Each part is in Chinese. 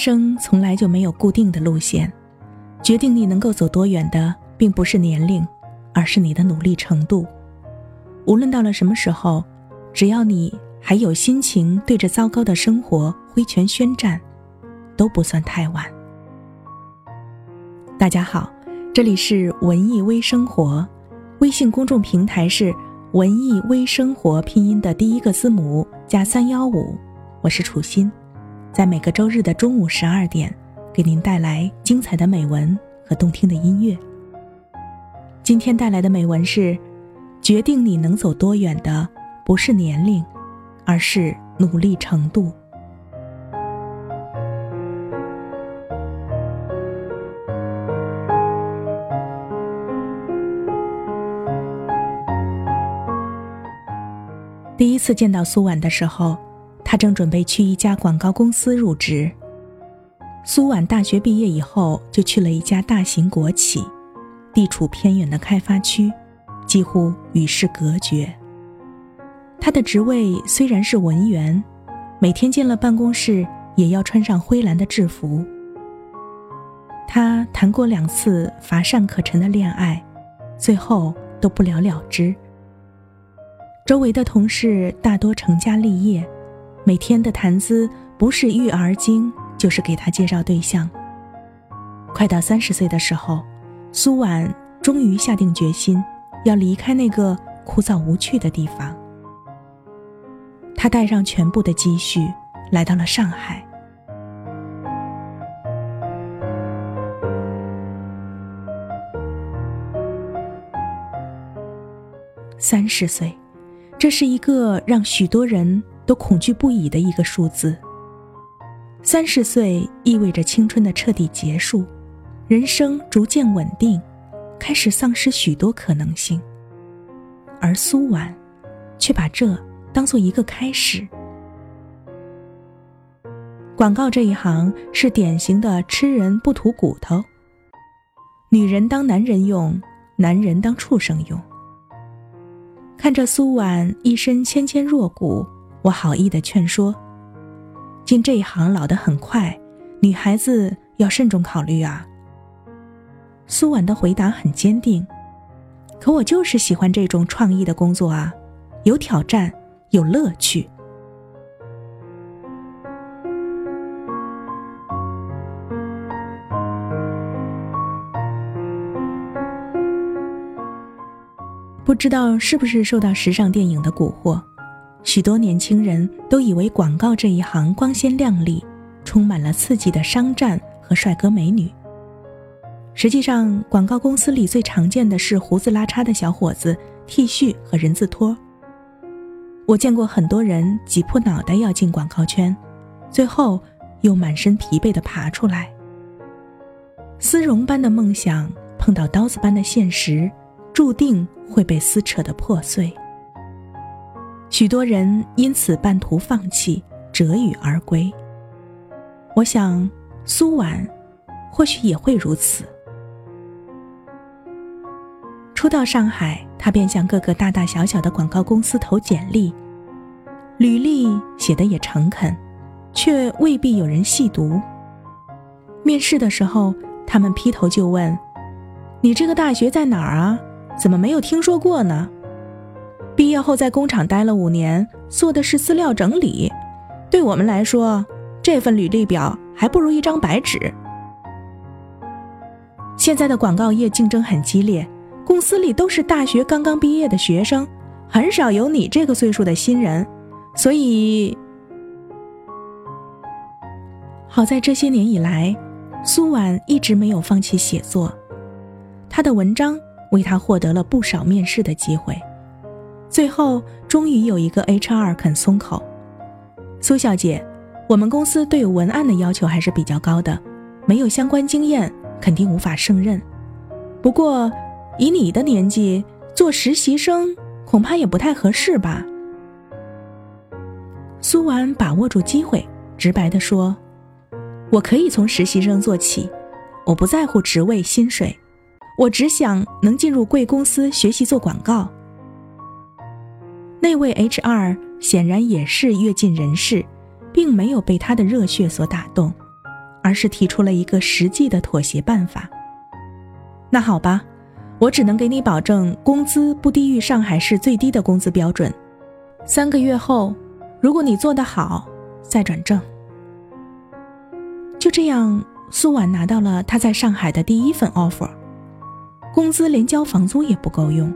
生从来就没有固定的路线，决定你能够走多远的，并不是年龄，而是你的努力程度。无论到了什么时候，只要你还有心情对着糟糕的生活挥拳宣战，都不算太晚。大家好，这里是文艺微生活，微信公众平台是文艺微生活拼音的第一个字母加三幺五，我是楚心。在每个周日的中午十二点，给您带来精彩的美文和动听的音乐。今天带来的美文是：决定你能走多远的，不是年龄，而是努力程度。第一次见到苏婉的时候。他正准备去一家广告公司入职。苏婉大学毕业以后，就去了一家大型国企，地处偏远的开发区，几乎与世隔绝。他的职位虽然是文员，每天进了办公室也要穿上灰蓝的制服。他谈过两次乏善可陈的恋爱，最后都不了了之。周围的同事大多成家立业。每天的谈资不是育儿经，就是给他介绍对象。快到三十岁的时候，苏婉终于下定决心要离开那个枯燥无趣的地方。他带上全部的积蓄，来到了上海。三十岁，这是一个让许多人。都恐惧不已的一个数字。三十岁意味着青春的彻底结束，人生逐渐稳定，开始丧失许多可能性。而苏婉，却把这当做一个开始。广告这一行是典型的吃人不吐骨头，女人当男人用，男人当畜生用。看着苏婉一身纤纤弱骨。我好意的劝说：“进这一行老得很快，女孩子要慎重考虑啊。”苏婉的回答很坚定：“可我就是喜欢这种创意的工作啊，有挑战，有乐趣。”不知道是不是受到时尚电影的蛊惑？许多年轻人都以为广告这一行光鲜亮丽，充满了刺激的商战和帅哥美女。实际上，广告公司里最常见的是胡子拉碴的小伙子、T 恤和人字拖。我见过很多人挤破脑袋要进广告圈，最后又满身疲惫地爬出来。丝绒般的梦想碰到刀子般的现实，注定会被撕扯得破碎。许多人因此半途放弃，折羽而归。我想，苏婉或许也会如此。初到上海，他便向各个大大小小的广告公司投简历，履历写的也诚恳，却未必有人细读。面试的时候，他们劈头就问：“你这个大学在哪儿啊？怎么没有听说过呢？”毕业后在工厂待了五年，做的是资料整理。对我们来说，这份履历表还不如一张白纸。现在的广告业竞争很激烈，公司里都是大学刚刚毕业的学生，很少有你这个岁数的新人。所以，好在这些年以来，苏婉一直没有放弃写作，她的文章为她获得了不少面试的机会。最后，终于有一个 HR 肯松口。苏小姐，我们公司对文案的要求还是比较高的，没有相关经验肯定无法胜任。不过，以你的年纪做实习生，恐怕也不太合适吧？苏婉把握住机会，直白地说：“我可以从实习生做起，我不在乎职位薪水，我只想能进入贵公司学习做广告。”那位 HR 显然也是阅尽人事，并没有被他的热血所打动，而是提出了一个实际的妥协办法。那好吧，我只能给你保证工资不低于上海市最低的工资标准。三个月后，如果你做得好，再转正。就这样，苏婉拿到了她在上海的第一份 offer，工资连交房租也不够用。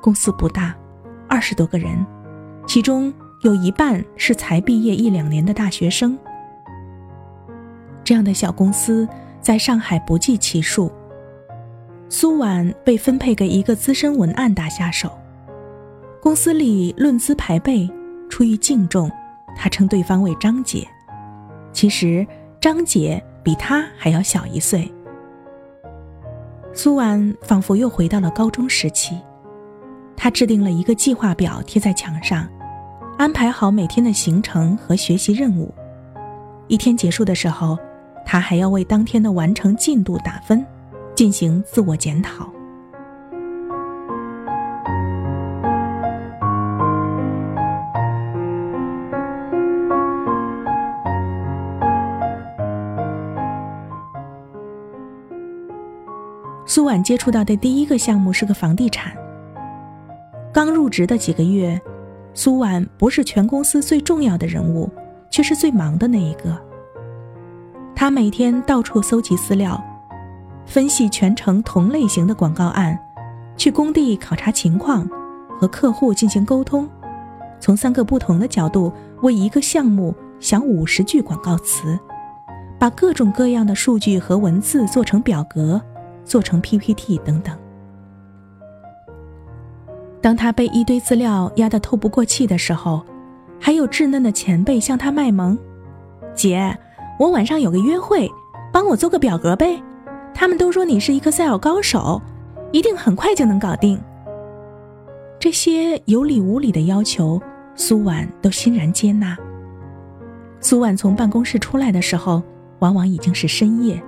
公司不大，二十多个人，其中有一半是才毕业一两年的大学生。这样的小公司在上海不计其数。苏婉被分配给一个资深文案打下手，公司里论资排辈，出于敬重，他称对方为张姐。其实张姐比他还要小一岁。苏婉仿佛又回到了高中时期，他制定了一个计划表贴在墙上，安排好每天的行程和学习任务。一天结束的时候。他还要为当天的完成进度打分，进行自我检讨。苏婉接触到的第一个项目是个房地产。刚入职的几个月，苏婉不是全公司最重要的人物，却是最忙的那一个。他每天到处搜集资料，分析全城同类型的广告案，去工地考察情况，和客户进行沟通，从三个不同的角度为一个项目想五十句广告词，把各种各样的数据和文字做成表格，做成 PPT 等等。当他被一堆资料压得透不过气的时候，还有稚嫩的前辈向他卖萌：“姐。”我晚上有个约会，帮我做个表格呗。他们都说你是一个 Excel 高手，一定很快就能搞定。这些有理无理的要求，苏婉都欣然接纳。苏婉从办公室出来的时候，往往已经是深夜，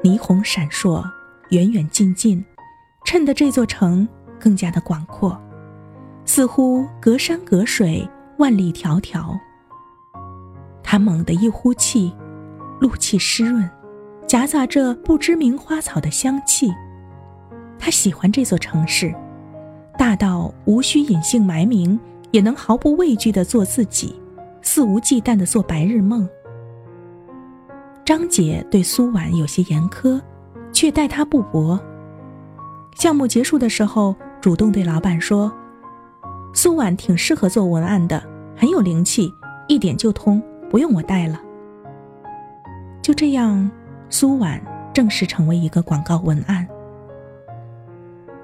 霓虹闪烁，远远近近，衬得这座城更加的广阔，似乎隔山隔水，万里迢迢。他猛地一呼气，露气湿润，夹杂着不知名花草的香气。他喜欢这座城市，大到无需隐姓埋名，也能毫不畏惧地做自己，肆无忌惮地做白日梦。张姐对苏婉有些严苛，却待她不薄。项目结束的时候，主动对老板说：“苏婉挺适合做文案的，很有灵气，一点就通。”不用我带了。就这样，苏婉正式成为一个广告文案。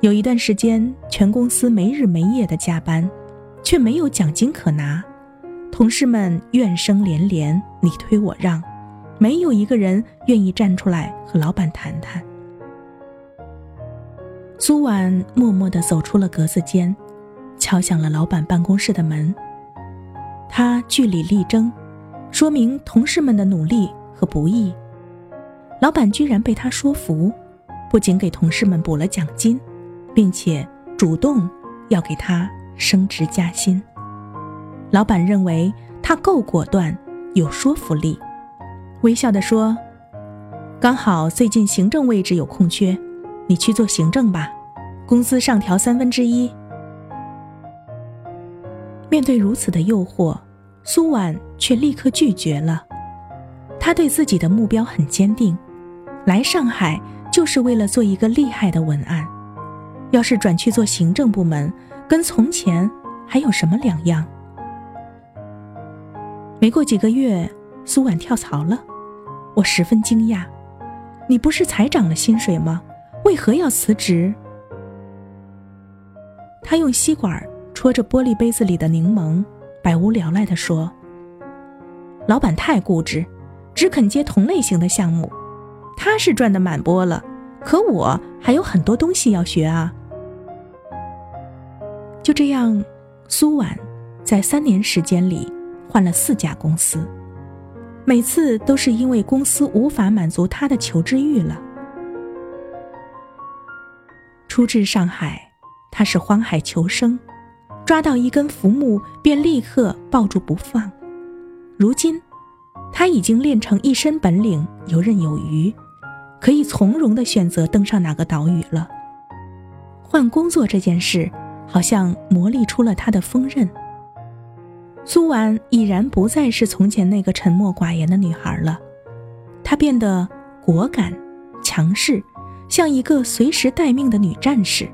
有一段时间，全公司没日没夜的加班，却没有奖金可拿，同事们怨声连连，你推我让，没有一个人愿意站出来和老板谈谈。苏婉默默地走出了格子间，敲响了老板办公室的门。他据理力争。说明同事们的努力和不易，老板居然被他说服，不仅给同事们补了奖金，并且主动要给他升职加薪。老板认为他够果断，有说服力，微笑地说：“刚好最近行政位置有空缺，你去做行政吧，工资上调三分之一。”面对如此的诱惑。苏婉却立刻拒绝了。他对自己的目标很坚定，来上海就是为了做一个厉害的文案。要是转去做行政部门，跟从前还有什么两样？没过几个月，苏婉跳槽了，我十分惊讶。你不是才涨了薪水吗？为何要辞职？他用吸管戳着玻璃杯子里的柠檬。百无聊赖地说：“老板太固执，只肯接同类型的项目。他是赚的满钵了，可我还有很多东西要学啊。”就这样，苏婉在三年时间里换了四家公司，每次都是因为公司无法满足他的求知欲了。初至上海，他是荒海求生。抓到一根浮木，便立刻抱住不放。如今，他已经练成一身本领，游刃有余，可以从容地选择登上哪个岛屿了。换工作这件事，好像磨砺出了他的锋刃。苏婉已然不再是从前那个沉默寡言的女孩了，她变得果敢、强势，像一个随时待命的女战士。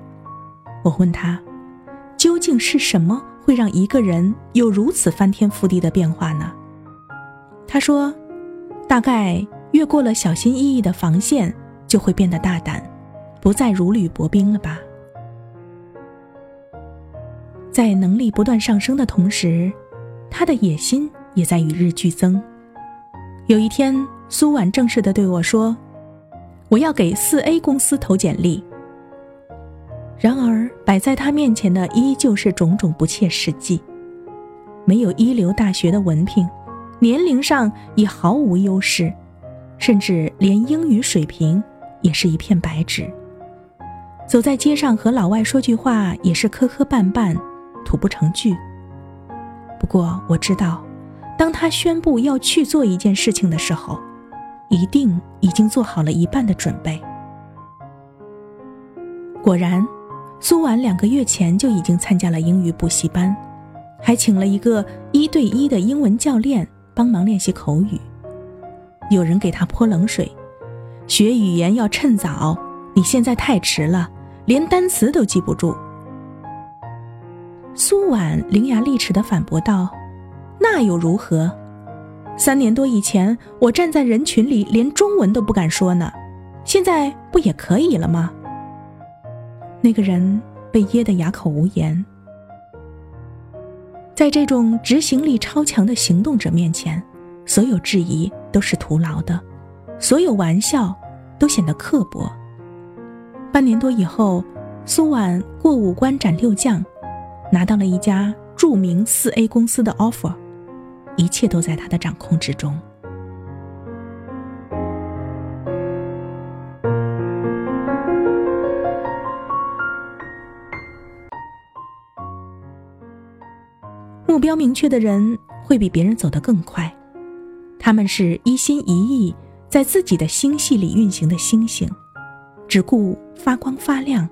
我问他，究竟是什么会让一个人有如此翻天覆地的变化呢？他说：“大概越过了小心翼翼的防线，就会变得大胆，不再如履薄冰了吧。”在能力不断上升的同时。他的野心也在与日俱增。有一天，苏婉正式的对我说：“我要给四 A 公司投简历。”然而，摆在他面前的依旧是种种不切实际。没有一流大学的文凭，年龄上也毫无优势，甚至连英语水平也是一片白纸。走在街上和老外说句话也是磕磕绊绊，吐不成句。不过我知道，当他宣布要去做一件事情的时候，一定已经做好了一半的准备。果然，苏婉两个月前就已经参加了英语补习班，还请了一个一对一的英文教练帮忙练习口语。有人给他泼冷水，学语言要趁早，你现在太迟了，连单词都记不住。苏婉伶牙俐齿地反驳道：“那又如何？三年多以前，我站在人群里连中文都不敢说呢，现在不也可以了吗？”那个人被噎得哑口无言。在这种执行力超强的行动者面前，所有质疑都是徒劳的，所有玩笑都显得刻薄。半年多以后，苏婉过五关斩六将。拿到了一家著名四 A 公司的 offer，一切都在他的掌控之中。目标明确的人会比别人走得更快，他们是一心一意在自己的星系里运行的星星，只顾发光发亮，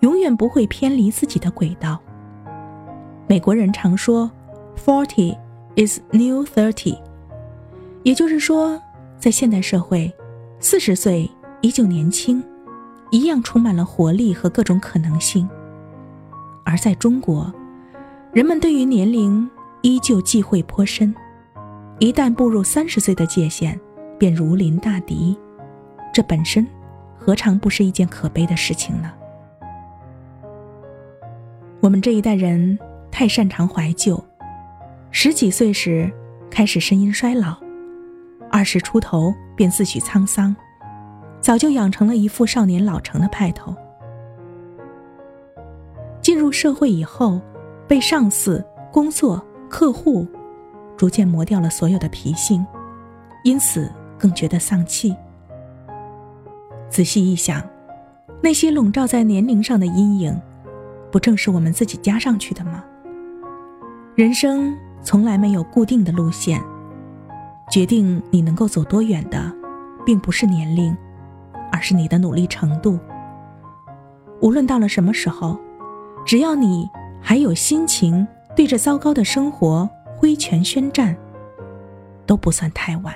永远不会偏离自己的轨道。美国人常说，“forty is new thirty”，也就是说，在现代社会，四十岁依旧年轻，一样充满了活力和各种可能性；而在中国，人们对于年龄依旧忌讳颇深，一旦步入三十岁的界限，便如临大敌，这本身何尝不是一件可悲的事情呢？我们这一代人。太擅长怀旧，十几岁时开始声音衰老，二十出头便自诩沧桑，早就养成了一副少年老成的派头。进入社会以后，被上司、工作、客户逐渐磨掉了所有的脾性，因此更觉得丧气。仔细一想，那些笼罩在年龄上的阴影，不正是我们自己加上去的吗？人生从来没有固定的路线，决定你能够走多远的，并不是年龄，而是你的努力程度。无论到了什么时候，只要你还有心情对着糟糕的生活挥拳宣战，都不算太晚。